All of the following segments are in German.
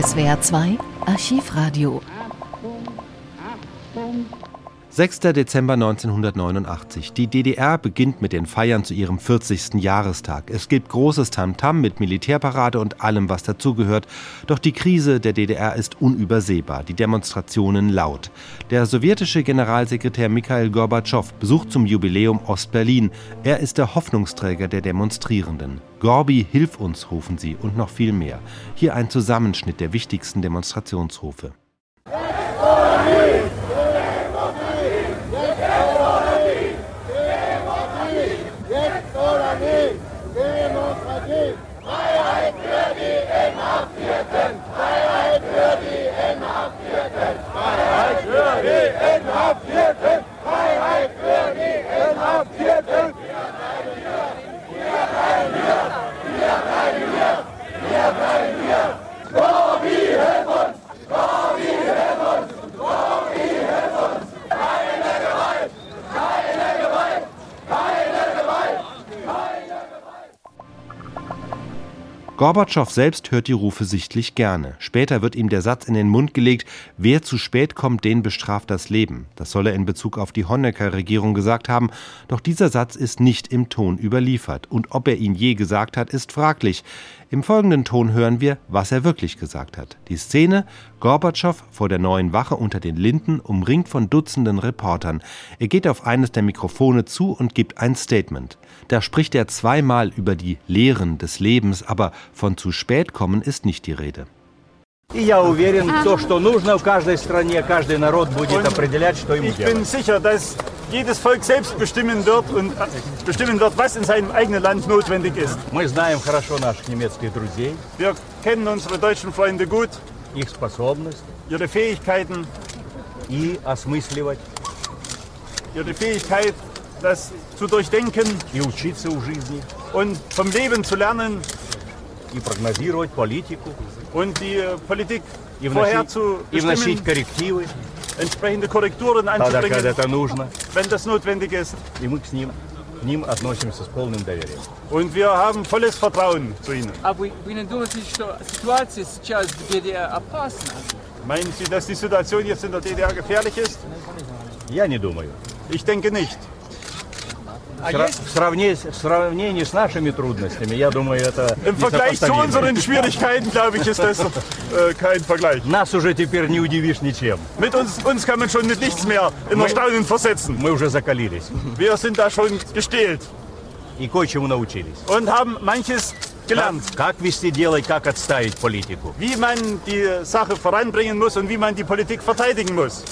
SWR 2 Archivradio. 6. Dezember 1989. Die DDR beginnt mit den Feiern zu ihrem 40. Jahrestag. Es gibt großes Tamtam mit Militärparade und allem, was dazugehört. Doch die Krise der DDR ist unübersehbar, die Demonstrationen laut. Der sowjetische Generalsekretär Mikhail Gorbatschow besucht zum Jubiläum Ostberlin. Er ist der Hoffnungsträger der Demonstrierenden. Gorbi, hilf uns, rufen sie und noch viel mehr. Hier ein Zusammenschnitt der wichtigsten Demonstrationsrufe. Aqui. Gorbatschow selbst hört die Rufe sichtlich gerne. Später wird ihm der Satz in den Mund gelegt, wer zu spät kommt, den bestraft das Leben. Das soll er in Bezug auf die Honecker-Regierung gesagt haben, doch dieser Satz ist nicht im Ton überliefert. Und ob er ihn je gesagt hat, ist fraglich. Im folgenden Ton hören wir, was er wirklich gesagt hat. Die Szene, Gorbatschow vor der neuen Wache unter den Linden, umringt von Dutzenden Reportern. Er geht auf eines der Mikrofone zu und gibt ein Statement. Da spricht er zweimal über die Lehren des Lebens, aber von zu spät kommen ist nicht die Rede. И я уверен, то, что нужно в каждой стране, каждый народ будет определять, что ему Ich делать. bin sicher, dass jedes Volk selbst bestimmen wird und bestimmen wird, was in seinem eigenen Land notwendig ist. Мы знаем хорошо наших немецких друзей, Wir kennen unsere deutschen Freunde gut, их способность ihre Fähigkeiten, и осмысливать, ihre Fähigkeit, das zu durchdenken и учиться у жизни, und vom Leben zu lernen и прогнозировать политику, und die äh, Politik и vorher вносить, zu и вносить bestimmen, коррективы, entsprechende Korrekturen тогда, когда anzubringen, это нужно, wenn das notwendig ist. и мы к ним, к ним относимся с полным доверием. Und wir haben volles Vertrauen zu ihnen. А вы, вы не думаете, что ситуация сейчас в ДДР опасна? Meinen Sie, dass die Situation jetzt in der DDR gefährlich ist? Я не думаю. Ich denke nicht. А Сра- есть в, сравнении, в сравнении с нашими трудностями, я думаю, это Im Vergleich zu unseren Schwierigkeiten, glaube ich, ist das äh, kein Vergleich. Нас уже теперь не удивишь ничем. Mit uns, uns kann man schon mit nichts mehr in Erstaunen versetzen. Мы уже закалились Wir sind da schon gestählt и кое-чему научились. und haben manches gelernt. Как, как вести дело и как отставить политику. Wie man die Sache voranbringen muss und wie man die Politik verteidigen muss.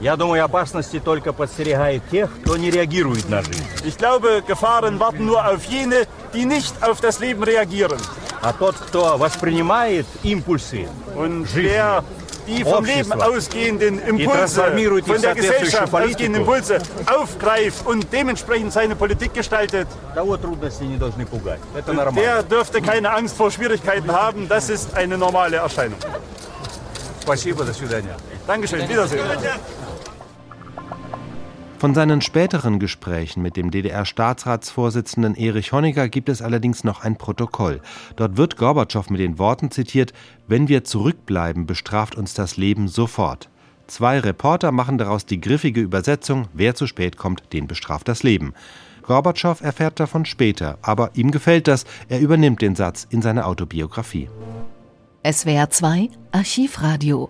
Я думаю, опасности только подстерегает тех, кто не реагирует на жизнь. Ich glaube, Gefahren warten nur auf jene, die nicht auf das Leben reagieren. А тот, кто воспринимает импульсы Und wer die vom Leben Общество. ausgehenden Impulse, transformiert die von der соответствующую Gesellschaft политику. ausgehenden Impulse aufgreift und dementsprechend seine Politik gestaltet, того трудности не должны пугать. Это нормально. der dürfte keine Angst vor Schwierigkeiten haben. Das ist eine normale Erscheinung. Спасибо, до свидания. Dankeschön, Wiedersehen. Von seinen späteren Gesprächen mit dem DDR-Staatsratsvorsitzenden Erich Honecker gibt es allerdings noch ein Protokoll. Dort wird Gorbatschow mit den Worten zitiert: Wenn wir zurückbleiben, bestraft uns das Leben sofort. Zwei Reporter machen daraus die griffige Übersetzung: Wer zu spät kommt, den bestraft das Leben. Gorbatschow erfährt davon später, aber ihm gefällt das. Er übernimmt den Satz in seine Autobiografie. SWR 2 Archivradio.